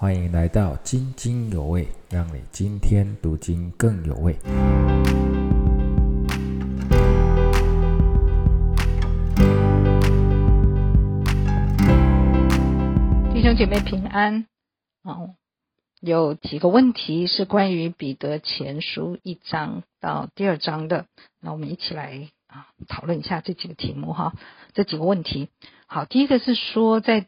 欢迎来到津津有味，让你今天读经更有味。弟兄姐妹平安。哦，有几个问题是关于彼得前书一章到第二章的，那我们一起来啊讨论一下这几个题目哈，这几个问题。好，第一个是说在。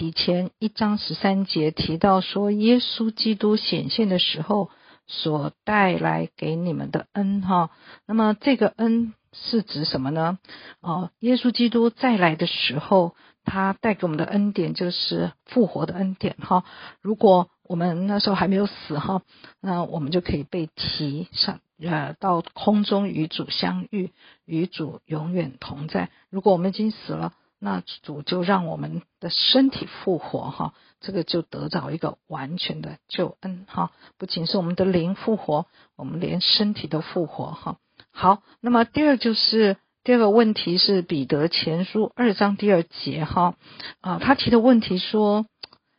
以前一章十三节提到说，耶稣基督显现的时候所带来给你们的恩哈，那么这个恩是指什么呢？哦，耶稣基督再来的时候，他带给我们的恩典就是复活的恩典哈。如果我们那时候还没有死哈，那我们就可以被提上呃到空中与主相遇，与主永远同在。如果我们已经死了。那主就让我们的身体复活哈，这个就得着一个完全的救恩哈。不仅是我们的灵复活，我们连身体都复活哈。好，那么第二就是第二个问题是彼得前书二章第二节哈啊，他提的问题说，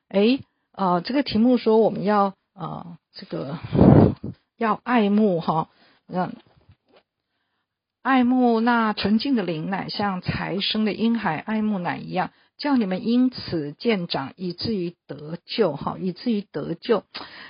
哎啊，这个题目说我们要啊这个要爱慕哈让。爱慕那纯净的灵奶，像才生的婴孩爱慕奶一样，叫你们因此渐长，以至于得救。哈，以至于得救。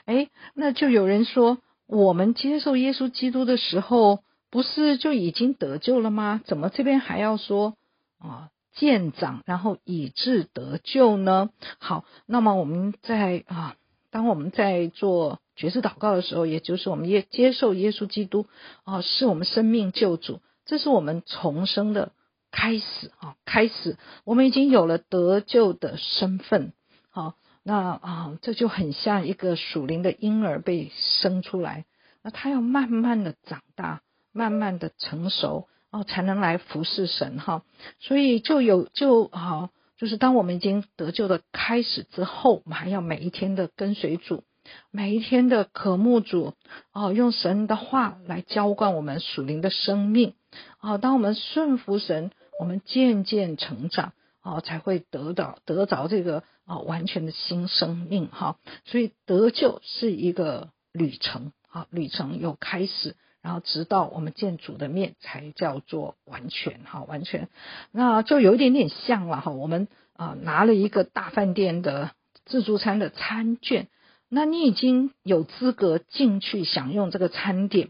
哎，那就有人说，我们接受耶稣基督的时候，不是就已经得救了吗？怎么这边还要说啊渐长，然后以致得救呢？好，那么我们在啊，当我们在做。爵士祷告的时候，也就是我们耶接受耶稣基督啊，是我们生命救主，这是我们重生的开始啊，开始我们已经有了得救的身份，好，那啊，这就很像一个属灵的婴儿被生出来，那他要慢慢的长大，慢慢的成熟哦，才能来服侍神哈，所以就有就好，就是当我们已经得救的开始之后，我们还要每一天的跟随主。每一天的渴慕主哦，用神的话来浇灌我们属灵的生命哦。当我们顺服神，我们渐渐成长哦，才会得到得着这个啊完全的新生命哈。所以得救是一个旅程啊，旅程有开始，然后直到我们见主的面才叫做完全哈，完全那就有一点点像了哈。我们啊拿了一个大饭店的自助餐的餐券。那你已经有资格进去享用这个餐点，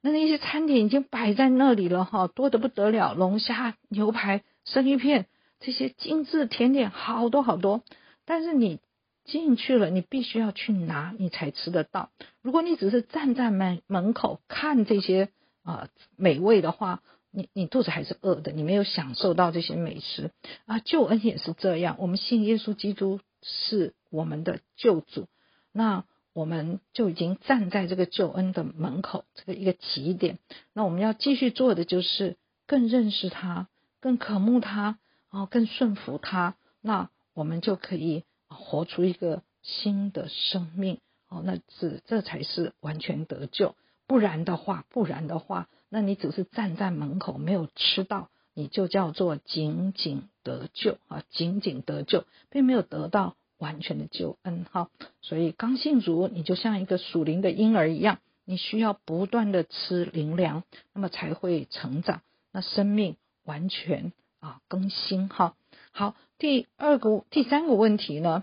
那那些餐点已经摆在那里了哈，多得不得了，龙虾、牛排、生鱼片这些精致甜点好多好多。但是你进去了，你必须要去拿，你才吃得到。如果你只是站在门门口看这些啊美味的话，你你肚子还是饿的，你没有享受到这些美食啊。救恩也是这样，我们信耶稣基督是我们的救主。那我们就已经站在这个救恩的门口，这个一个起点。那我们要继续做的就是更认识他，更渴慕他，然哦，更顺服他。那我们就可以活出一个新的生命，哦，那是这才是完全得救。不然的话，不然的话，那你只是站在门口没有吃到，你就叫做仅仅得救啊，仅仅得救，并没有得到。完全的救恩哈，所以刚信主，你就像一个属灵的婴儿一样，你需要不断的吃灵粮，那么才会成长，那生命完全啊更新哈。好，第二个、第三个问题呢？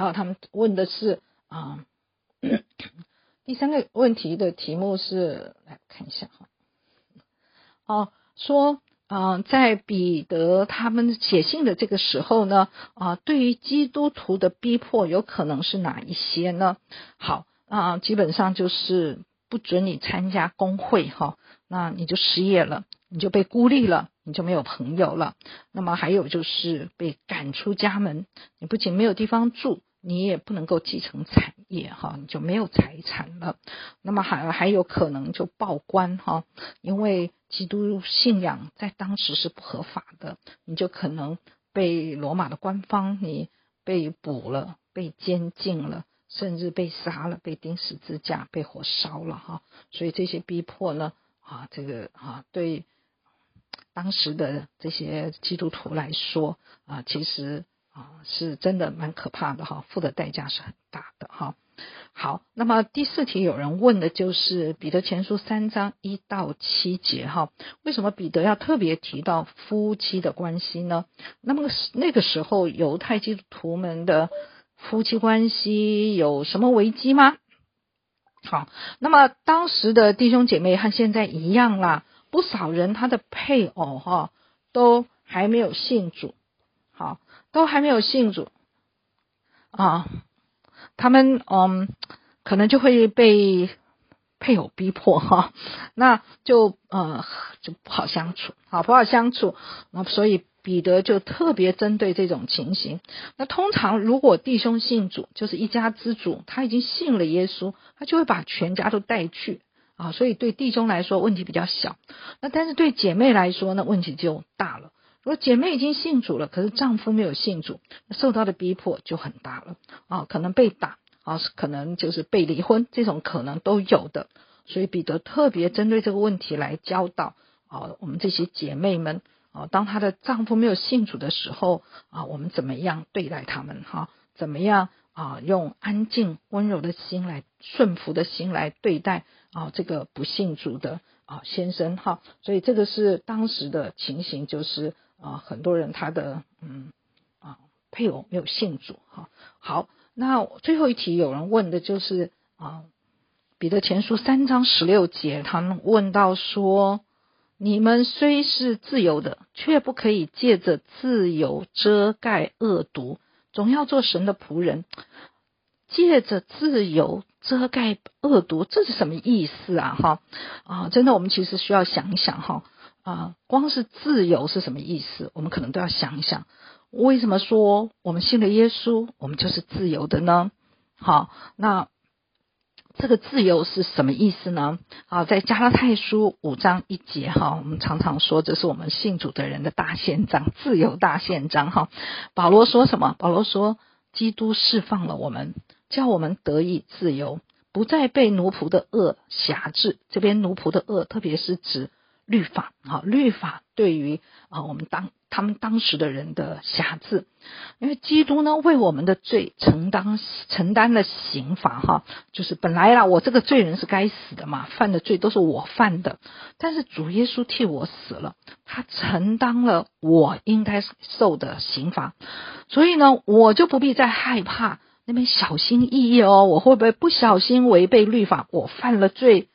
然后，他们问的是啊，第三个问题的题目是来看一下哈，哦，说。啊，在彼得他们写信的这个时候呢，啊，对于基督徒的逼迫有可能是哪一些呢？好啊，基本上就是不准你参加工会哈，那你就失业了，你就被孤立了，你就没有朋友了。那么还有就是被赶出家门，你不仅没有地方住。你也不能够继承产业哈，你就没有财产了。那么还还有可能就报官哈，因为基督信仰在当时是不合法的，你就可能被罗马的官方你被捕了，被监禁了，甚至被杀了，被钉十字架，被火烧了哈。所以这些逼迫呢啊，这个啊对当时的这些基督徒来说啊，其实。是真的蛮可怕的哈，付的代价是很大的哈。好，那么第四题有人问的就是彼得前书三章一到七节哈，为什么彼得要特别提到夫妻的关系呢？那么那个时候犹太基督徒们的夫妻关系有什么危机吗？好，那么当时的弟兄姐妹和现在一样啦，不少人他的配偶哈都还没有信主，都还没有信主啊。他们嗯，可能就会被配偶逼迫哈，那就呃就不好相处，好不好相处？那所以彼得就特别针对这种情形。那通常如果弟兄信主，就是一家之主，他已经信了耶稣，他就会把全家都带去啊。所以对弟兄来说问题比较小，那但是对姐妹来说呢，问题就大了。如果姐妹已经信主了，可是丈夫没有信主，受到的逼迫就很大了啊，可能被打啊，可能就是被离婚，这种可能都有的。所以彼得特别针对这个问题来教导啊，我们这些姐妹们啊，当她的丈夫没有信主的时候啊，我们怎么样对待他们哈？怎么样啊，用安静温柔的心来顺服的心来对待啊这个不信主的啊先生哈？所以这个是当时的情形，就是。啊，很多人他的嗯啊配偶没有信主哈。好，那最后一题有人问的就是啊，彼得前书三章十六节，他们问到说：你们虽是自由的，却不可以借着自由遮盖恶毒，总要做神的仆人。借着自由遮盖恶毒，这是什么意思啊？哈啊，真的，我们其实需要想一想哈。啊，光是自由是什么意思？我们可能都要想一想，为什么说我们信了耶稣，我们就是自由的呢？好，那这个自由是什么意思呢？啊，在加拉太书五章一节哈，我们常常说这是我们信主的人的大宪章，自由大宪章哈。保罗说什么？保罗说，基督释放了我们，叫我们得以自由，不再被奴仆的恶辖制。这边奴仆的恶，特别是指。律法啊，律法对于啊我们当他们当时的人的辖制，因为基督呢为我们的罪承担承担了刑罚哈，就是本来啦我这个罪人是该死的嘛，犯的罪都是我犯的，但是主耶稣替我死了，他承担了我应该受的刑罚，所以呢我就不必再害怕那边小心翼翼哦，我会不会不小心违背律法，我犯了罪？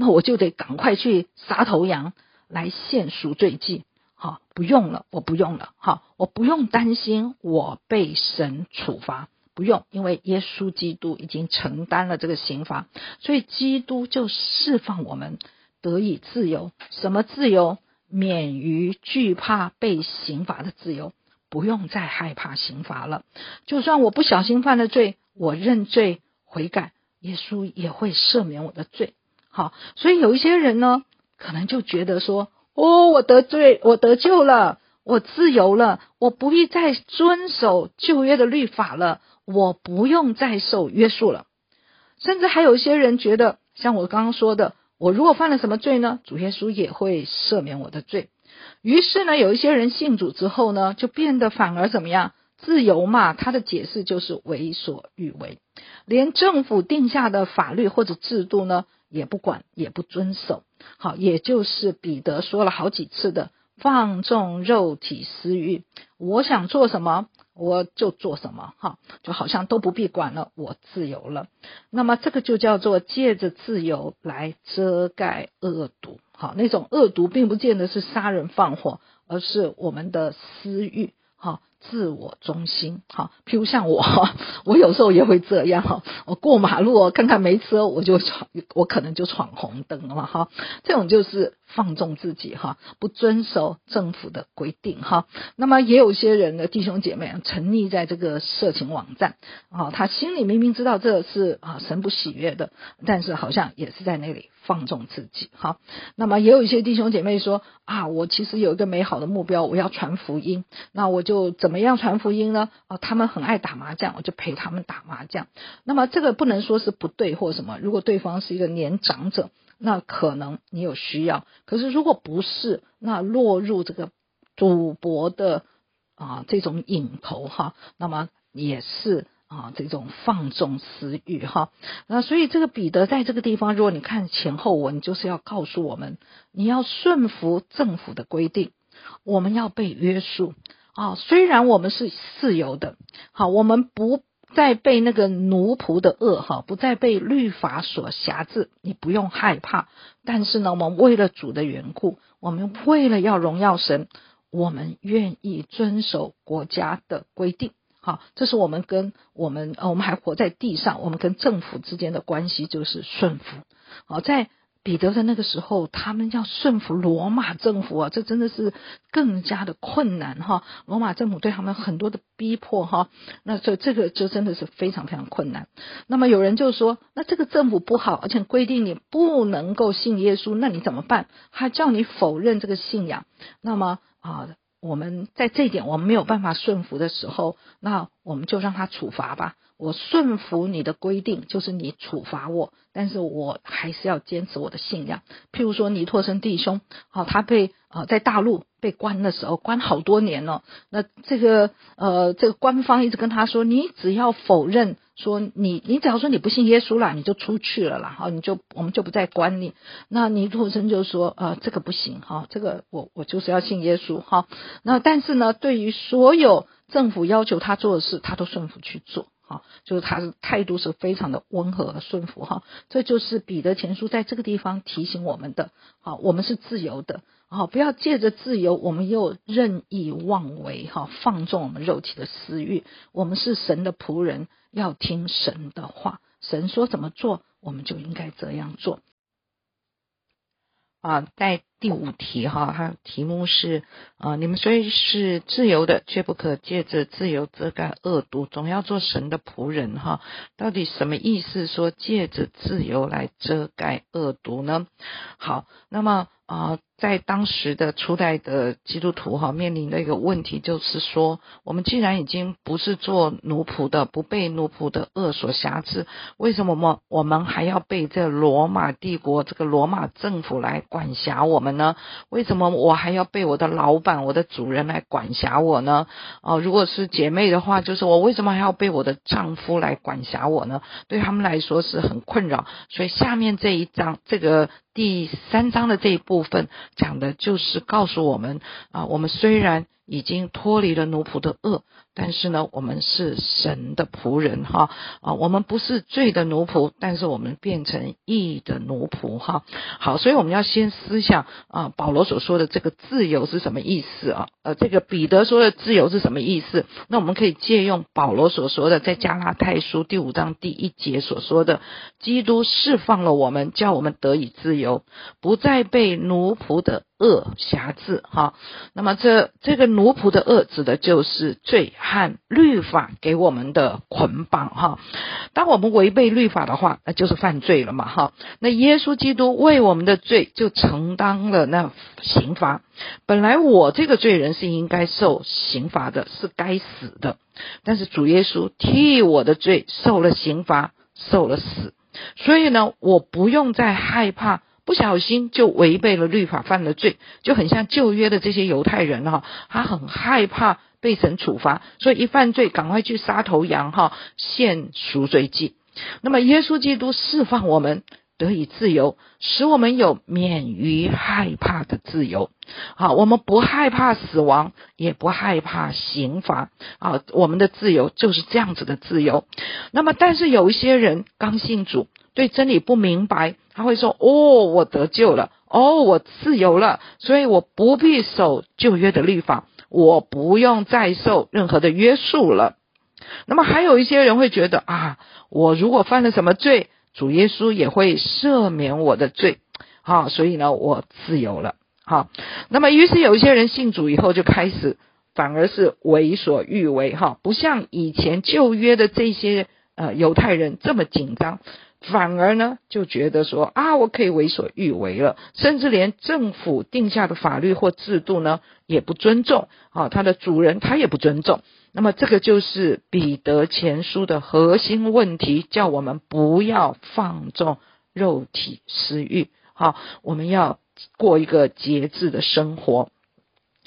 那我就得赶快去杀头羊来献赎罪祭，好，不用了，我不用了，好，我不用担心我被神处罚，不用，因为耶稣基督已经承担了这个刑罚，所以基督就释放我们得以自由，什么自由？免于惧怕被刑罚的自由，不用再害怕刑罚了。就算我不小心犯了罪，我认罪悔改，耶稣也会赦免我的罪。好，所以有一些人呢，可能就觉得说，哦，我得罪，我得救了，我自由了，我不必再遵守旧约的律法了，我不用再受约束了。甚至还有一些人觉得，像我刚刚说的，我如果犯了什么罪呢，主耶稣也会赦免我的罪。于是呢，有一些人信主之后呢，就变得反而怎么样？自由嘛，他的解释就是为所欲为，连政府定下的法律或者制度呢。也不管，也不遵守，好，也就是彼得说了好几次的放纵肉体私欲，我想做什么我就做什么，哈，就好像都不必管了，我自由了。那么这个就叫做借着自由来遮盖恶毒，好，那种恶毒并不见得是杀人放火，而是我们的私欲。哈，自我中心，哈，譬如像我，我有时候也会这样，哈，我过马路看看没车，我就闯，我可能就闯红灯了，哈，这种就是放纵自己，哈，不遵守政府的规定，哈。那么也有些人的弟兄姐妹沉溺在这个色情网站，啊，他心里明明知道这是啊神不喜悦的，但是好像也是在那里。放纵自己，好，那么也有一些弟兄姐妹说啊，我其实有一个美好的目标，我要传福音，那我就怎怎么样传福音呢？啊，他们很爱打麻将，我就陪他们打麻将。那么这个不能说是不对或什么，如果对方是一个年长者，那可能你有需要。可是如果不是，那落入这个赌博的啊这种瘾头哈，那么也是啊这种放纵私欲哈。那所以这个彼得在这个地方，如果你看前后文，就是要告诉我们，你要顺服政府的规定，我们要被约束啊。虽然我们是自由的，好，我们不。再被那个奴仆的恶哈，不再被律法所辖制，你不用害怕。但是呢，我们为了主的缘故，我们为了要荣耀神，我们愿意遵守国家的规定。好，这是我们跟我们呃，我们还活在地上，我们跟政府之间的关系就是顺服。好，在。彼得在那个时候，他们要顺服罗马政府啊，这真的是更加的困难哈。罗马政府对他们很多的逼迫哈，那这这个就真的是非常非常困难。那么有人就说，那这个政府不好，而且规定你不能够信耶稣，那你怎么办？还叫你否认这个信仰？那么啊，我们在这一点我们没有办法顺服的时候，那我们就让他处罚吧。我顺服你的规定，就是你处罚我，但是我还是要坚持我的信仰。譬如说，尼托生弟兄，好，他被啊在大陆被关的时候，关好多年了。那这个呃，这个官方一直跟他说，你只要否认说你，你只要说你不信耶稣了，你就出去了啦，好，你就我们就不再关你。那尼托生就说，呃，这个不行哈，这个我我就是要信耶稣哈。那但是呢，对于所有政府要求他做的事，他都顺服去做。好，就是他的态度是非常的温和和顺服哈，这就是彼得前书在这个地方提醒我们的。好，我们是自由的，好，不要借着自由，我们又任意妄为哈，放纵我们肉体的私欲。我们是神的仆人，要听神的话，神说怎么做，我们就应该这样做。啊，在第五题哈，它题目是啊，你们虽是自由的，却不可借着自由遮盖恶毒，总要做神的仆人哈。到底什么意思？说借着自由来遮盖恶毒呢？好，那么啊。在当时的初代的基督徒哈，面临的一个问题就是说，我们既然已经不是做奴仆的，不被奴仆的恶所辖制，为什么我们我们还要被这罗马帝国这个罗马政府来管辖我们呢？为什么我还要被我的老板、我的主人来管辖我呢？哦，如果是姐妹的话，就是我为什么还要被我的丈夫来管辖我呢？对他们来说是很困扰。所以下面这一章这个。第三章的这一部分讲的就是告诉我们啊，我们虽然已经脱离了奴仆的恶。但是呢，我们是神的仆人哈啊，我们不是罪的奴仆，但是我们变成义的奴仆哈。好，所以我们要先思想啊，保罗所说的这个自由是什么意思啊？呃，这个彼得说的自由是什么意思？那我们可以借用保罗所说的，在加拉太书第五章第一节所说的，基督释放了我们，叫我们得以自由，不再被奴仆的。恶辖制哈，那么这这个奴仆的恶指的就是罪和律法给我们的捆绑哈。当我们违背律法的话，那就是犯罪了嘛哈。那耶稣基督为我们的罪就承担了那刑罚。本来我这个罪人是应该受刑罚的，是该死的。但是主耶稣替我的罪受了刑罚，受了死，所以呢，我不用再害怕。不小心就违背了律法，犯了罪，就很像旧约的这些犹太人哈，他很害怕被神处罚，所以一犯罪赶快去杀头羊哈，献赎罪祭。那么耶稣基督释放我们得以自由，使我们有免于害怕的自由。好，我们不害怕死亡，也不害怕刑罚。啊，我们的自由就是这样子的自由。那么，但是有一些人刚信主。对真理不明白，他会说：“哦，我得救了，哦，我自由了，所以我不必守旧约的律法，我不用再受任何的约束了。”那么还有一些人会觉得啊，我如果犯了什么罪，主耶稣也会赦免我的罪，好，所以呢，我自由了。好，那么于是有一些人信主以后就开始反而是为所欲为，哈，不像以前旧约的这些呃犹太人这么紧张。反而呢，就觉得说啊，我可以为所欲为了，甚至连政府定下的法律或制度呢，也不尊重啊，他的主人他也不尊重。那么这个就是彼得前书的核心问题，叫我们不要放纵肉体私欲，好，我们要过一个节制的生活。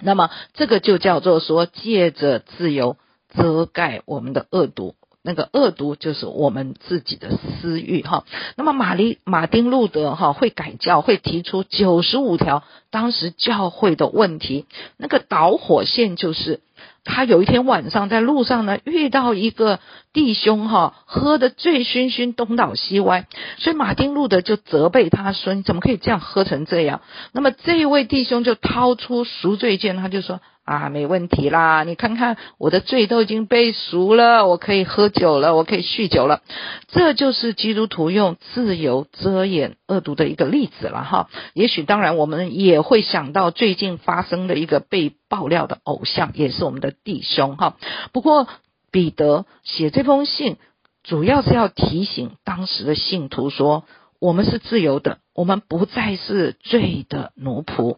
那么这个就叫做说，借着自由遮盖我们的恶毒。那个恶毒就是我们自己的私欲哈。那么马利马丁路德哈会改教，会提出九十五条当时教会的问题。那个导火线就是他有一天晚上在路上呢遇到一个弟兄哈，喝得醉醺醺，东倒西歪。所以马丁路德就责备他说：“你怎么可以这样喝成这样？”那么这位弟兄就掏出赎罪券，他就说。啊，没问题啦！你看看我的罪都已经被赎了，我可以喝酒了，我可以酗酒了。这就是基督徒用自由遮掩恶毒的一个例子了哈。也许当然我们也会想到最近发生的一个被爆料的偶像，也是我们的弟兄哈。不过彼得写这封信，主要是要提醒当时的信徒说，我们是自由的，我们不再是罪的奴仆。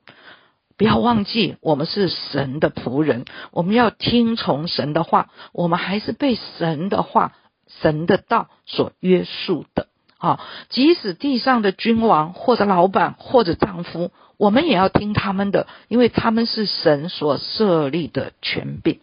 不要忘记，我们是神的仆人，我们要听从神的话。我们还是被神的话、神的道所约束的。啊，即使地上的君王或者老板或者丈夫，我们也要听他们的，因为他们是神所设立的权柄。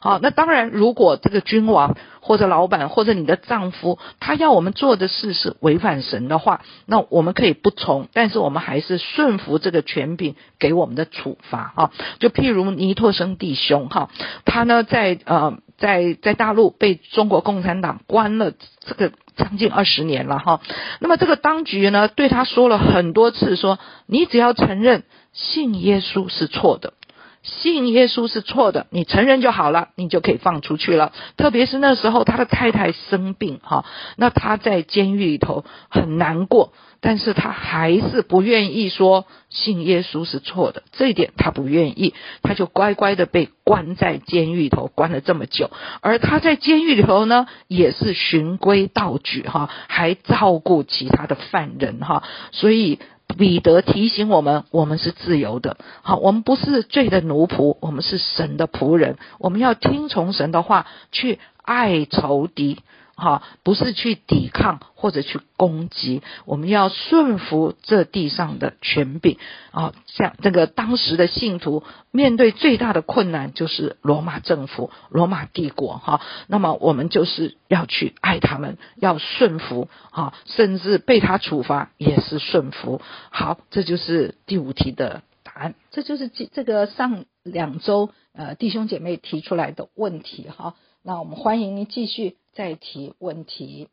好，那当然，如果这个君王或者老板或者你的丈夫，他要我们做的事是违反神的话，那我们可以不从，但是我们还是顺服这个权柄给我们的处罚啊。就譬如尼托生弟兄哈，他呢在呃在在大陆被中国共产党关了这个将近二十年了哈，那么这个当局呢对他说了很多次，说你只要承认信耶稣是错的。信耶稣是错的，你承认就好了，你就可以放出去了。特别是那时候他的太太生病，哈，那他在监狱里头很难过，但是他还是不愿意说信耶稣是错的，这一点他不愿意，他就乖乖的被关在监狱里头，关了这么久。而他在监狱里头呢，也是循规蹈矩，哈，还照顾其他的犯人，哈，所以。彼得提醒我们：我们是自由的，好，我们不是罪的奴仆，我们是神的仆人。我们要听从神的话，去爱仇敌。哈，不是去抵抗或者去攻击，我们要顺服这地上的权柄啊！像这个当时的信徒面对最大的困难就是罗马政府、罗马帝国哈，那么我们就是要去爱他们，要顺服啊，甚至被他处罚也是顺服。好，这就是第五题的答案，这就是这这个上两周呃弟兄姐妹提出来的问题哈。那我们欢迎您继续再提问题。